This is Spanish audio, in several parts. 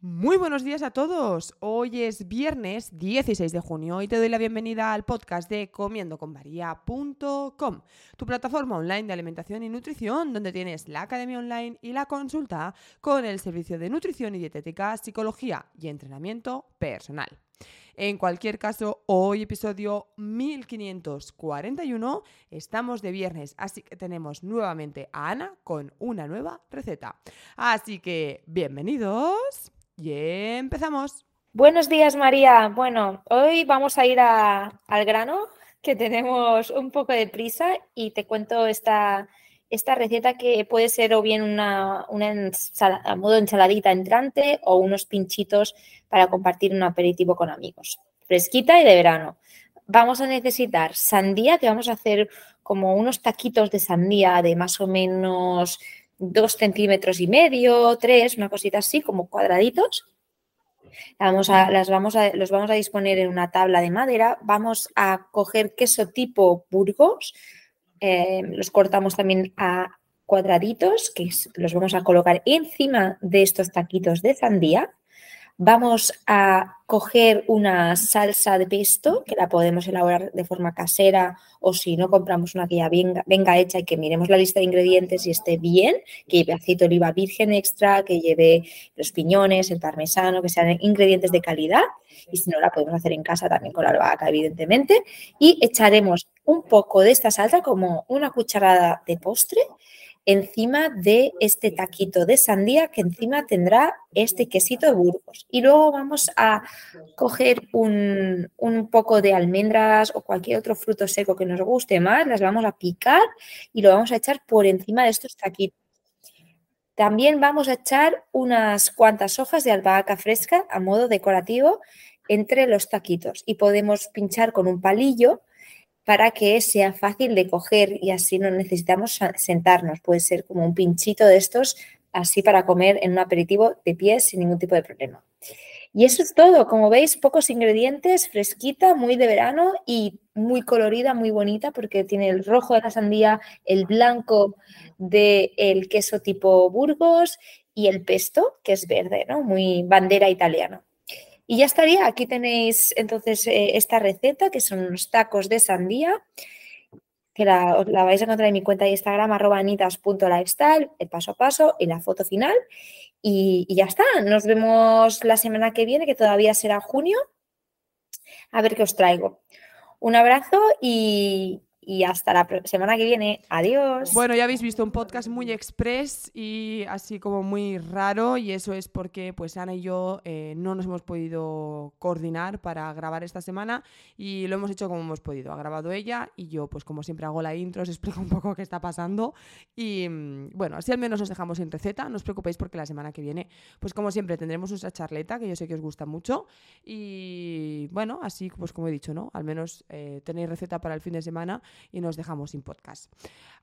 Muy buenos días a todos. Hoy es viernes 16 de junio y te doy la bienvenida al podcast de comiendoconmaria.com, tu plataforma online de alimentación y nutrición donde tienes la academia online y la consulta con el servicio de nutrición y dietética, psicología y entrenamiento personal. En cualquier caso, hoy episodio 1541, estamos de viernes, así que tenemos nuevamente a Ana con una nueva receta. Así que, bienvenidos. Y empezamos. Buenos días, María. Bueno, hoy vamos a ir al grano, que tenemos un poco de prisa y te cuento esta, esta receta que puede ser o bien una, una a modo ensaladita entrante o unos pinchitos para compartir un aperitivo con amigos. Fresquita y de verano. Vamos a necesitar sandía, que vamos a hacer como unos taquitos de sandía de más o menos dos centímetros y medio, tres, una cosita así, como cuadraditos. Vamos a, las vamos a, los vamos a disponer en una tabla de madera. Vamos a coger queso tipo Burgos. Eh, los cortamos también a cuadraditos, que los vamos a colocar encima de estos taquitos de sandía. Vamos a coger una salsa de pesto que la podemos elaborar de forma casera o si no compramos una que ya venga, hecha y que miremos la lista de ingredientes y esté bien, que lleve aceite de oliva virgen extra, que lleve los piñones, el parmesano, que sean ingredientes de calidad. Y si no la podemos hacer en casa también con la albahaca evidentemente. Y echaremos un poco de esta salsa como una cucharada de postre encima de este taquito de sandía que encima tendrá este quesito de Burgos. Y luego vamos a coger un, poco de almendras o cualquier otro fruto seco que nos guste más, las vamos a picar y lo vamos a echar por encima de estos taquitos. También vamos a echar unas cuantas hojas de albahaca fresca a modo decorativo entre los taquitos y podemos pinchar con un palillo para que sea fácil de coger y así no necesitamos sentarnos. Puede ser como un pinchito de estos, así para comer en un aperitivo de pies sin ningún tipo de problema. Y eso es todo. Como veis, pocos ingredientes, fresquita, muy de verano y muy colorida, muy bonita, porque tiene el rojo de la sandía, el blanco del queso tipo Burgos y el pesto, que es verde, ¿no? Muy bandera italiana. Y ya estaría, aquí tenéis entonces eh, esta receta, que son unos tacos de sandía, que la, vais a encontrar en mi cuenta de Instagram, arroba anitas.lifestyle, el paso a paso y la foto final. Y ya está, nos vemos la semana que viene, que todavía será junio, a ver qué os traigo. Un abrazo y, y hasta la semana que viene. Adiós. Bueno, ya habéis visto un podcast muy express y así como muy raro y eso es porque pues Ana y yo eh, no nos hemos podido coordinar para grabar esta semana y lo hemos hecho como hemos podido. Ha grabado ella y yo pues como siempre hago la intro, os explico un poco qué está pasando y mm, bueno, así al menos os dejamos sin receta. No os preocupéis porque la semana que viene pues como siempre tendremos nuestra charleta que yo sé que os gusta mucho y bueno, así pues como he dicho, ¿no? Al menos eh, tenéis receta para el fin de semana y nos dejamos sin podcast.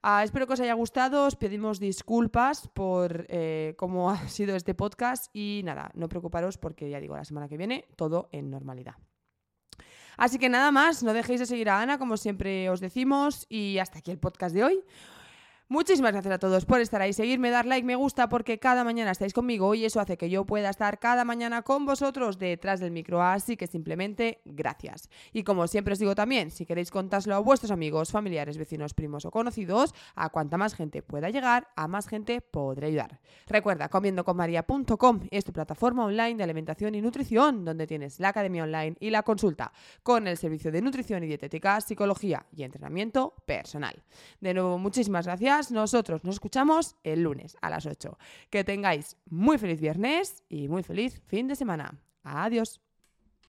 Ah, espero que os haya gustado, os pedimos disculpas por eh, cómo ha sido este podcast y nada, no preocuparos porque ya digo, la semana que viene todo en normalidad. Así que nada más, no dejéis de seguir a Ana, como siempre os decimos, y hasta aquí el podcast de hoy. Muchísimas gracias a todos por estar ahí, seguirme, dar like, me gusta, porque cada mañana estáis conmigo y eso hace que yo pueda estar cada mañana con vosotros detrás del micro. Así que simplemente gracias. Y como siempre os digo también, si queréis contárselo a vuestros amigos, familiares, vecinos, primos o conocidos, a cuanta más gente pueda llegar, a más gente podré ayudar. Recuerda, comiendoconmaria.com es tu plataforma online de alimentación y nutrición, donde tienes la academia online y la consulta con el servicio de nutrición y dietética, psicología y entrenamiento personal. De nuevo, muchísimas gracias nosotros nos escuchamos el lunes a las 8. Que tengáis muy feliz viernes y muy feliz fin de semana. Adiós.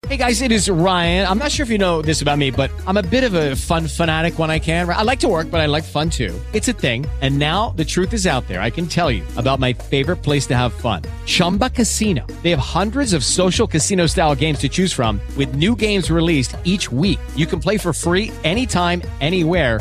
Hey guys, it is Ryan. I'm not sure if you know this about me, but I'm a bit of a fun fanatic when I can. I like to work, but I like fun too. It's a thing. And now the truth is out there. I can tell you about my favorite place to have fun. Chumba Casino. They have hundreds of social casino style games to choose from with new games released each week. You can play for free anytime, anywhere